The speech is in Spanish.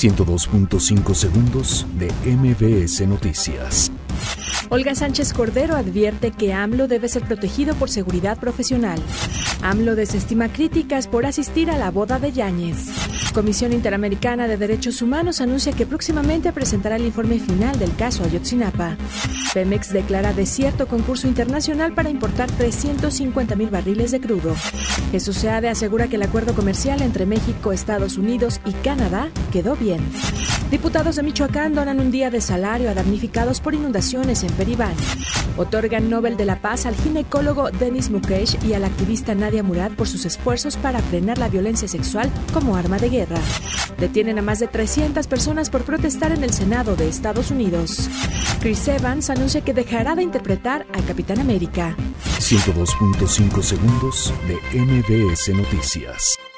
102.5 segundos de MBS Noticias. Olga Sánchez Cordero advierte que AMLO debe ser protegido por seguridad profesional. AMLO desestima críticas por asistir a la boda de Yáñez. Comisión Interamericana de Derechos Humanos anuncia que próximamente presentará el informe final del caso Ayotzinapa. Pemex declara desierto concurso internacional para importar 350 mil barriles de crudo. Jesús Seade asegura que el acuerdo comercial entre México, Estados Unidos y Canadá quedó bien. Diputados de Michoacán donan un día de salario a damnificados por inundaciones en Peribán. Otorgan Nobel de la Paz al ginecólogo Denis Mukesh y a la activista Nadia Murad por sus esfuerzos para frenar la violencia sexual como arma de guerra. Detienen a más de 300 personas por protestar en el Senado de Estados Unidos. Chris Evans anuncia que dejará de interpretar al Capitán América. 102.5 segundos de MBS Noticias.